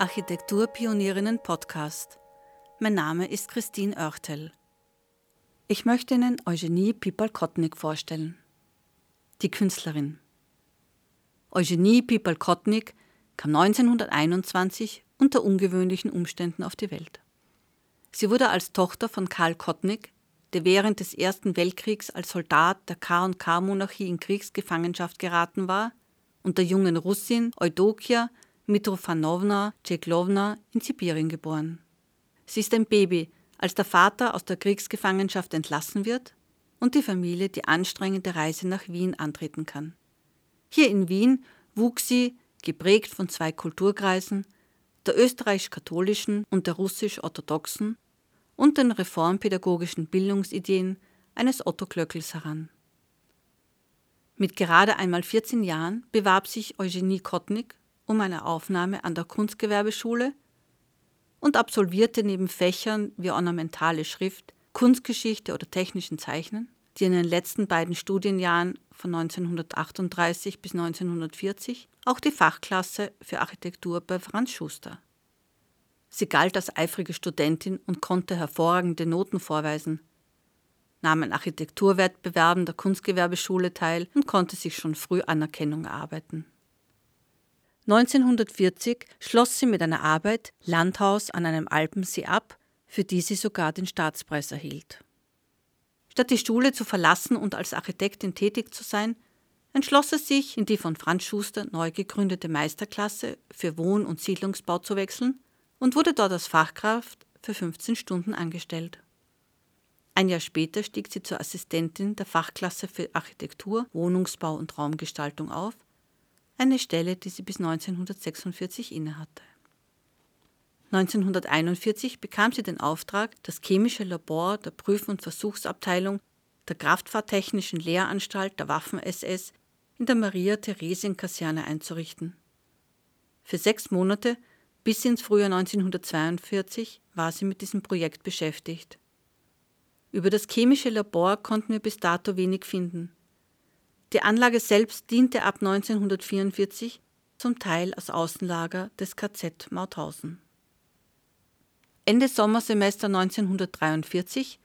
Architekturpionierinnen Podcast. Mein Name ist Christine Oertel. Ich möchte Ihnen Eugenie Pipal-Kotnik vorstellen. Die Künstlerin. Eugenie Pipal-Kotnik kam 1921 unter ungewöhnlichen Umständen auf die Welt. Sie wurde als Tochter von Karl Kotnik, der während des Ersten Weltkriegs als Soldat der K&K-Monarchie in Kriegsgefangenschaft geraten war, und der jungen Russin Eudokia Mitrofanowna Tscheklowna in Sibirien geboren. Sie ist ein Baby, als der Vater aus der Kriegsgefangenschaft entlassen wird und die Familie die anstrengende Reise nach Wien antreten kann. Hier in Wien wuchs sie, geprägt von zwei Kulturkreisen, der österreichisch-katholischen und der russisch-orthodoxen und den reformpädagogischen Bildungsideen eines Otto Klöckels heran. Mit gerade einmal 14 Jahren bewarb sich Eugenie Kotnik um eine Aufnahme an der Kunstgewerbeschule und absolvierte neben Fächern wie ornamentale Schrift, Kunstgeschichte oder technischen Zeichnen, die in den letzten beiden Studienjahren von 1938 bis 1940 auch die Fachklasse für Architektur bei Franz Schuster. Sie galt als eifrige Studentin und konnte hervorragende Noten vorweisen, nahm an Architekturwettbewerben der Kunstgewerbeschule teil und konnte sich schon früh Anerkennung erarbeiten. 1940 schloss sie mit einer Arbeit Landhaus an einem Alpensee ab, für die sie sogar den Staatspreis erhielt. Statt die Schule zu verlassen und als Architektin tätig zu sein, entschloss er sich, in die von Franz Schuster neu gegründete Meisterklasse für Wohn- und Siedlungsbau zu wechseln und wurde dort als Fachkraft für 15 Stunden angestellt. Ein Jahr später stieg sie zur Assistentin der Fachklasse für Architektur, Wohnungsbau und Raumgestaltung auf, eine Stelle, die sie bis 1946 innehatte. 1941 bekam sie den Auftrag, das chemische Labor der Prüf- und Versuchsabteilung der Kraftfahrtechnischen Lehranstalt der Waffen-SS in der Maria-Theresien-Kaserne einzurichten. Für sechs Monate bis ins Frühjahr 1942 war sie mit diesem Projekt beschäftigt. Über das chemische Labor konnten wir bis dato wenig finden. Die Anlage selbst diente ab 1944 zum Teil als Außenlager des KZ Mauthausen. Ende Sommersemester 1943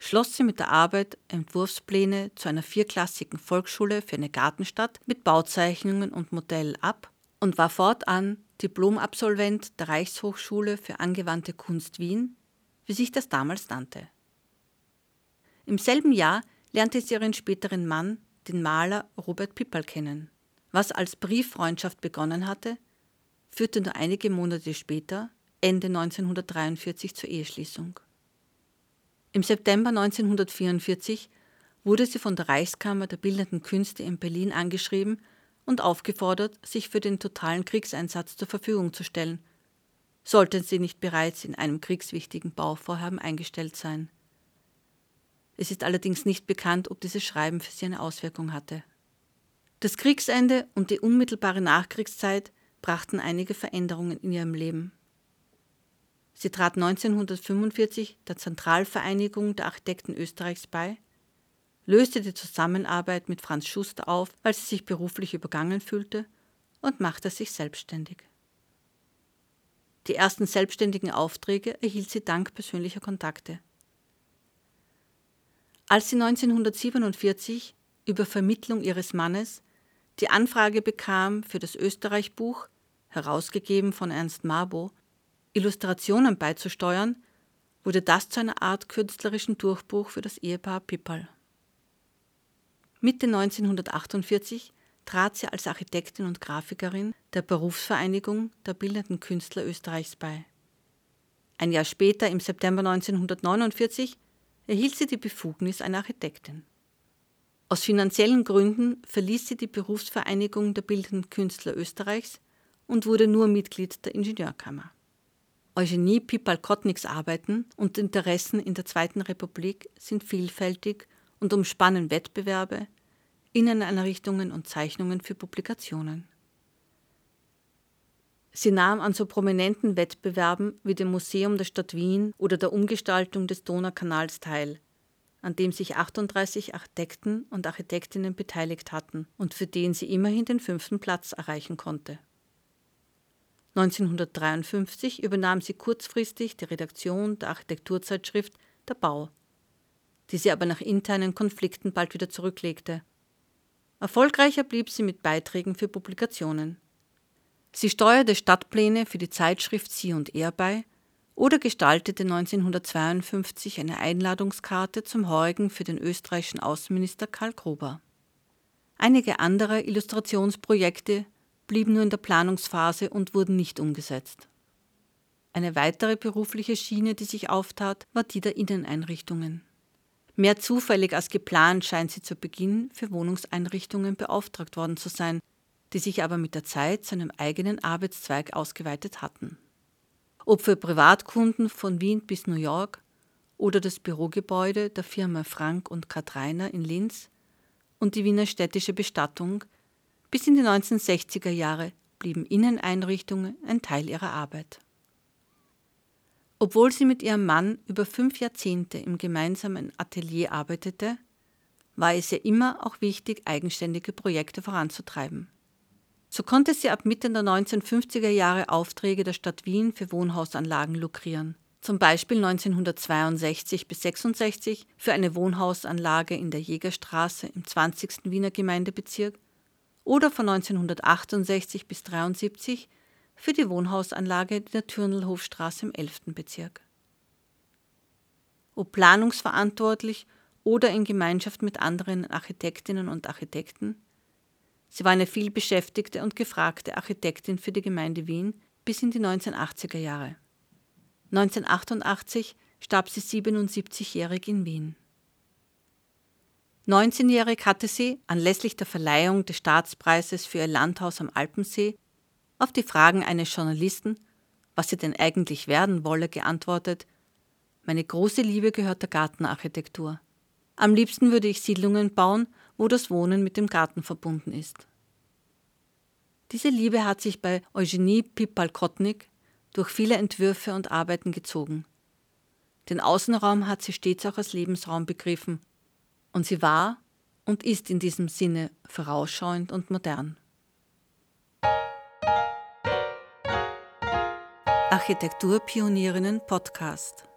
schloss sie mit der Arbeit Entwurfspläne zu einer vierklassigen Volksschule für eine Gartenstadt mit Bauzeichnungen und Modell ab und war fortan Diplomabsolvent der Reichshochschule für angewandte Kunst Wien, wie sich das damals nannte. Im selben Jahr lernte sie ihren späteren Mann, den Maler Robert Pippal, kennen. Was als Brieffreundschaft begonnen hatte, führte nur einige Monate später, Ende 1943, zur Eheschließung. Im September 1944 wurde sie von der Reichskammer der Bildenden Künste in Berlin angeschrieben und aufgefordert, sich für den totalen Kriegseinsatz zur Verfügung zu stellen, sollten sie nicht bereits in einem kriegswichtigen Bauvorhaben eingestellt sein. Es ist allerdings nicht bekannt, ob dieses Schreiben für sie eine Auswirkung hatte. Das Kriegsende und die unmittelbare Nachkriegszeit brachten einige Veränderungen in ihrem Leben. Sie trat 1945 der Zentralvereinigung der Architekten Österreichs bei löste die Zusammenarbeit mit Franz Schuster auf, weil sie sich beruflich übergangen fühlte und machte sich selbstständig. Die ersten selbstständigen Aufträge erhielt sie dank persönlicher Kontakte. Als sie 1947 über Vermittlung ihres Mannes die Anfrage bekam, für das Österreich-Buch, herausgegeben von Ernst Mabo, Illustrationen beizusteuern, wurde das zu einer Art künstlerischen Durchbruch für das Ehepaar Pippal. Mitte 1948 trat sie als Architektin und Grafikerin der Berufsvereinigung der Bildenden Künstler Österreichs bei. Ein Jahr später, im September 1949, erhielt sie die Befugnis einer Architektin. Aus finanziellen Gründen verließ sie die Berufsvereinigung der Bildenden Künstler Österreichs und wurde nur Mitglied der Ingenieurkammer. Eugenie Pipal-Kotniks Arbeiten und Interessen in der Zweiten Republik sind vielfältig und umspannen Wettbewerbe, Inneneinrichtungen und Zeichnungen für Publikationen. Sie nahm an so prominenten Wettbewerben wie dem Museum der Stadt Wien oder der Umgestaltung des Donaukanals teil, an dem sich 38 Architekten und Architektinnen beteiligt hatten und für den sie immerhin den fünften Platz erreichen konnte. 1953 übernahm sie kurzfristig die Redaktion der Architekturzeitschrift Der Bau, die sie aber nach internen Konflikten bald wieder zurücklegte. Erfolgreicher blieb sie mit Beiträgen für Publikationen. Sie steuerte Stadtpläne für die Zeitschrift Sie und Er bei oder gestaltete 1952 eine Einladungskarte zum Heugen für den österreichischen Außenminister Karl Gruber. Einige andere Illustrationsprojekte blieben nur in der Planungsphase und wurden nicht umgesetzt. Eine weitere berufliche Schiene, die sich auftat, war die der Inneneinrichtungen. Mehr zufällig als geplant scheint sie zu Beginn für Wohnungseinrichtungen beauftragt worden zu sein, die sich aber mit der Zeit zu einem eigenen Arbeitszweig ausgeweitet hatten. Ob für Privatkunden von Wien bis New York oder das Bürogebäude der Firma Frank und Katreiner in Linz und die Wiener städtische Bestattung bis in die 1960er Jahre blieben Inneneinrichtungen ein Teil ihrer Arbeit. Obwohl sie mit ihrem Mann über fünf Jahrzehnte im gemeinsamen Atelier arbeitete, war es ihr immer auch wichtig, eigenständige Projekte voranzutreiben. So konnte sie ab Mitte der 1950er Jahre Aufträge der Stadt Wien für Wohnhausanlagen lukrieren. Zum Beispiel 1962 bis 66 für eine Wohnhausanlage in der Jägerstraße im 20. Wiener Gemeindebezirk oder von 1968 bis 73 für die Wohnhausanlage in der Türnelhofstraße im 11. Bezirk. Ob planungsverantwortlich oder in Gemeinschaft mit anderen Architektinnen und Architekten, sie war eine vielbeschäftigte und gefragte Architektin für die Gemeinde Wien bis in die 1980er Jahre. 1988 starb sie 77-jährig in Wien. 19-jährig hatte sie, anlässlich der Verleihung des Staatspreises für ihr Landhaus am Alpensee, auf die Fragen eines Journalisten, was sie denn eigentlich werden wolle, geantwortet, meine große Liebe gehört der Gartenarchitektur. Am liebsten würde ich Siedlungen bauen, wo das Wohnen mit dem Garten verbunden ist. Diese Liebe hat sich bei Eugenie Pipalkotnik durch viele Entwürfe und Arbeiten gezogen. Den Außenraum hat sie stets auch als Lebensraum begriffen und sie war und ist in diesem Sinne vorausschauend und modern. Architekturpionierinnen Podcast